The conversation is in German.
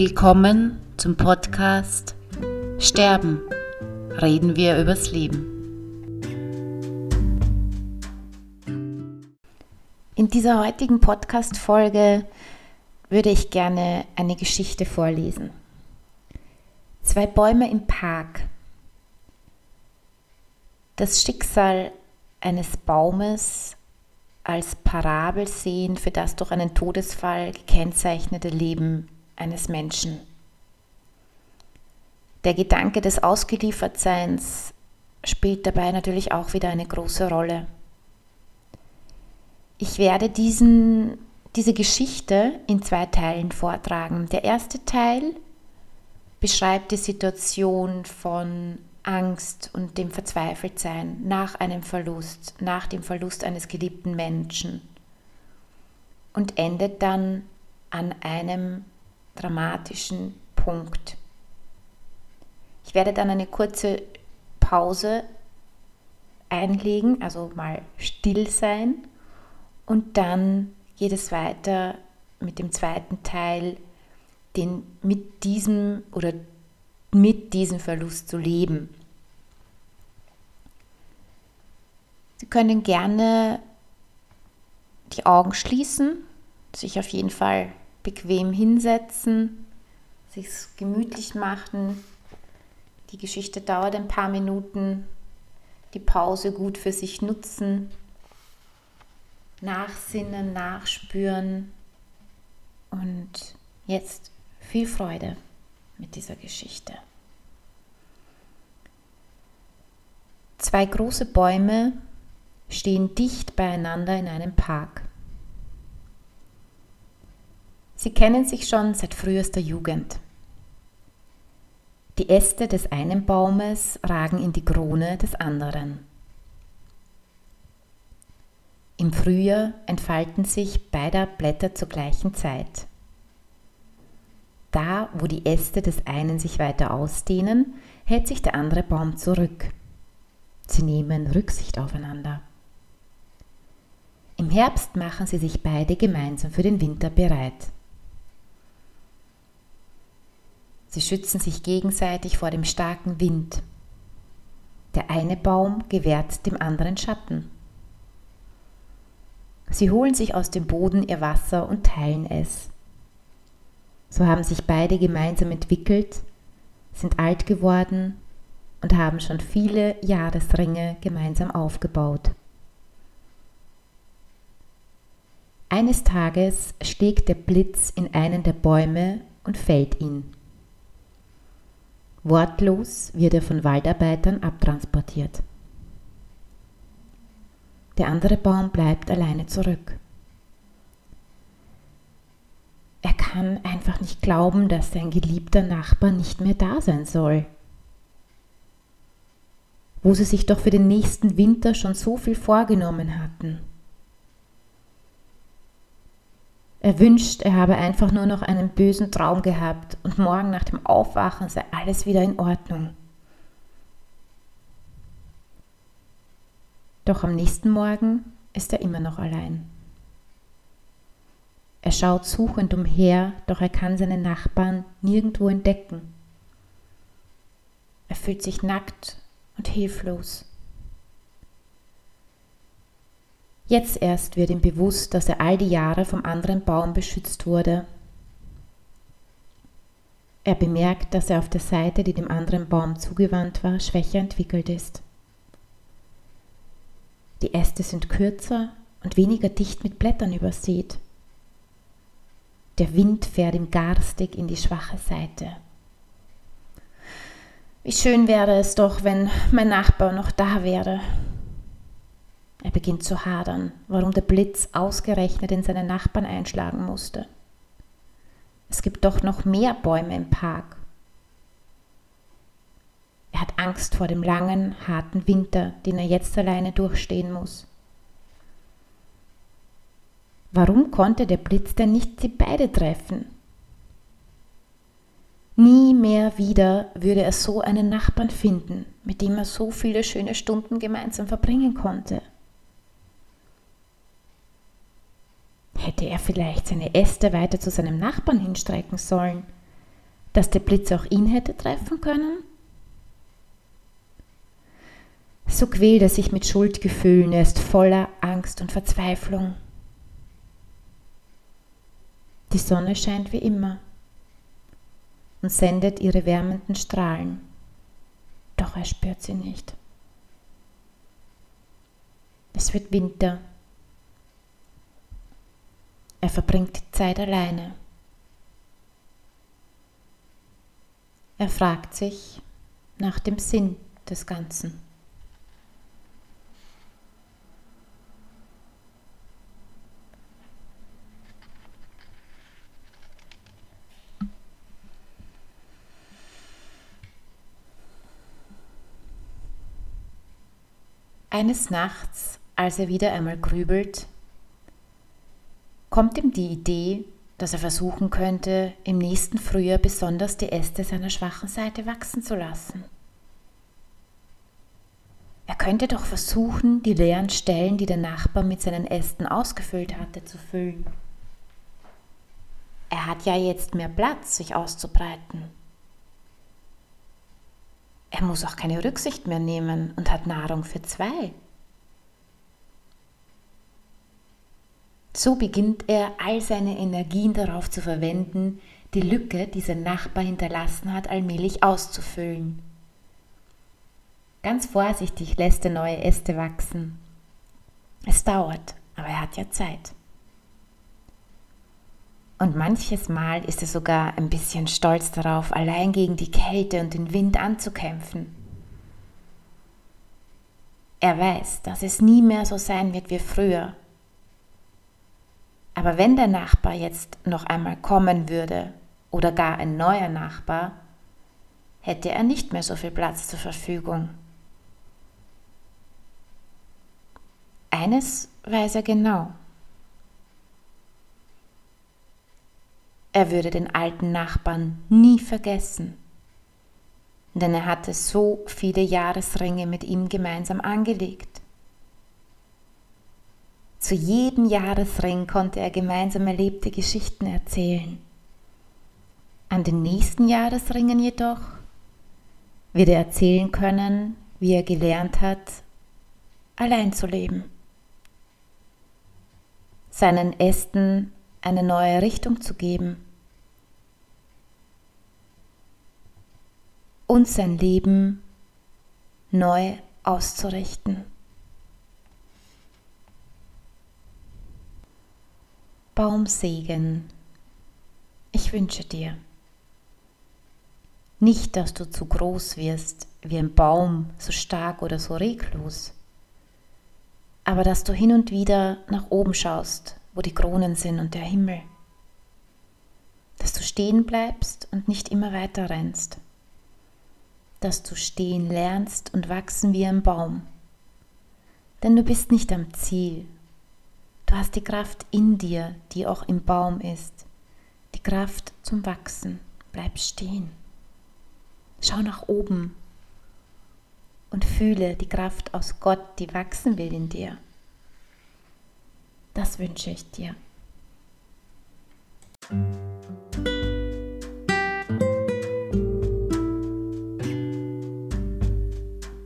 Willkommen zum Podcast Sterben. Reden wir übers Leben. In dieser heutigen Podcast-Folge würde ich gerne eine Geschichte vorlesen. Zwei Bäume im Park. Das Schicksal eines Baumes als Parabel sehen für das durch einen Todesfall gekennzeichnete Leben eines Menschen. Der Gedanke des Ausgeliefertseins spielt dabei natürlich auch wieder eine große Rolle. Ich werde diesen, diese Geschichte in zwei Teilen vortragen. Der erste Teil beschreibt die Situation von Angst und dem Verzweifeltsein nach einem Verlust, nach dem Verlust eines geliebten Menschen und endet dann an einem dramatischen Punkt. Ich werde dann eine kurze Pause einlegen, also mal still sein und dann geht es weiter mit dem zweiten Teil, den mit diesem oder mit diesem Verlust zu leben. Sie können gerne die Augen schließen, sich auf jeden Fall bequem hinsetzen, sich gemütlich machen. Die Geschichte dauert ein paar Minuten. Die Pause gut für sich nutzen. Nachsinnen, nachspüren. Und jetzt viel Freude mit dieser Geschichte. Zwei große Bäume stehen dicht beieinander in einem Park. Sie kennen sich schon seit frühester Jugend. Die Äste des einen Baumes ragen in die Krone des anderen. Im Frühjahr entfalten sich beider Blätter zur gleichen Zeit. Da, wo die Äste des einen sich weiter ausdehnen, hält sich der andere Baum zurück. Sie nehmen Rücksicht aufeinander. Im Herbst machen sie sich beide gemeinsam für den Winter bereit. Sie schützen sich gegenseitig vor dem starken Wind. Der eine Baum gewährt dem anderen Schatten. Sie holen sich aus dem Boden ihr Wasser und teilen es. So haben sich beide gemeinsam entwickelt, sind alt geworden und haben schon viele Jahresringe gemeinsam aufgebaut. Eines Tages schlägt der Blitz in einen der Bäume und fällt ihn. Wortlos wird er von Waldarbeitern abtransportiert. Der andere Baum bleibt alleine zurück. Er kann einfach nicht glauben, dass sein geliebter Nachbar nicht mehr da sein soll. Wo sie sich doch für den nächsten Winter schon so viel vorgenommen hatten. Er wünscht, er habe einfach nur noch einen bösen Traum gehabt und morgen nach dem Aufwachen sei alles wieder in Ordnung. Doch am nächsten Morgen ist er immer noch allein. Er schaut suchend umher, doch er kann seine Nachbarn nirgendwo entdecken. Er fühlt sich nackt und hilflos. Jetzt erst wird ihm bewusst, dass er all die Jahre vom anderen Baum beschützt wurde. Er bemerkt, dass er auf der Seite, die dem anderen Baum zugewandt war, schwächer entwickelt ist. Die Äste sind kürzer und weniger dicht mit Blättern übersät. Der Wind fährt ihm garstig in die schwache Seite. Wie schön wäre es doch, wenn mein Nachbar noch da wäre, er beginnt zu hadern, warum der Blitz ausgerechnet in seinen Nachbarn einschlagen musste. Es gibt doch noch mehr Bäume im Park. Er hat Angst vor dem langen, harten Winter, den er jetzt alleine durchstehen muss. Warum konnte der Blitz denn nicht sie beide treffen? Nie mehr wieder würde er so einen Nachbarn finden, mit dem er so viele schöne Stunden gemeinsam verbringen konnte. Hätte er vielleicht seine Äste weiter zu seinem Nachbarn hinstrecken sollen? dass der Blitz auch ihn hätte treffen können? So quält er sich mit Schuldgefühlen, er ist voller Angst und Verzweiflung. Die Sonne scheint wie immer und sendet ihre wärmenden Strahlen, doch er spürt sie nicht. Es wird Winter. Er verbringt die Zeit alleine. Er fragt sich nach dem Sinn des Ganzen. Eines Nachts, als er wieder einmal grübelt, kommt ihm die Idee, dass er versuchen könnte, im nächsten Frühjahr besonders die Äste seiner schwachen Seite wachsen zu lassen. Er könnte doch versuchen, die leeren Stellen, die der Nachbar mit seinen Ästen ausgefüllt hatte, zu füllen. Er hat ja jetzt mehr Platz, sich auszubreiten. Er muss auch keine Rücksicht mehr nehmen und hat Nahrung für zwei. So beginnt er all seine Energien darauf zu verwenden, die Lücke, die sein Nachbar hinterlassen hat, allmählich auszufüllen. Ganz vorsichtig lässt er neue Äste wachsen. Es dauert, aber er hat ja Zeit. Und manches Mal ist er sogar ein bisschen stolz darauf, allein gegen die Kälte und den Wind anzukämpfen. Er weiß, dass es nie mehr so sein wird wie früher. Aber wenn der Nachbar jetzt noch einmal kommen würde oder gar ein neuer Nachbar, hätte er nicht mehr so viel Platz zur Verfügung. Eines weiß er genau. Er würde den alten Nachbarn nie vergessen, denn er hatte so viele Jahresringe mit ihm gemeinsam angelegt. Zu jedem Jahresring konnte er gemeinsam erlebte Geschichten erzählen. An den nächsten Jahresringen jedoch wird er erzählen können, wie er gelernt hat, allein zu leben. Seinen Ästen eine neue Richtung zu geben und sein Leben neu auszurichten. Baumsegen, ich wünsche dir nicht, dass du zu groß wirst wie ein Baum, so stark oder so reglos, aber dass du hin und wieder nach oben schaust wo die Kronen sind und der Himmel. Dass du stehen bleibst und nicht immer weiter rennst. Dass du stehen lernst und wachsen wie ein Baum. Denn du bist nicht am Ziel. Du hast die Kraft in dir, die auch im Baum ist. Die Kraft zum Wachsen. Bleib stehen. Schau nach oben und fühle die Kraft aus Gott, die wachsen will in dir. Das wünsche ich dir.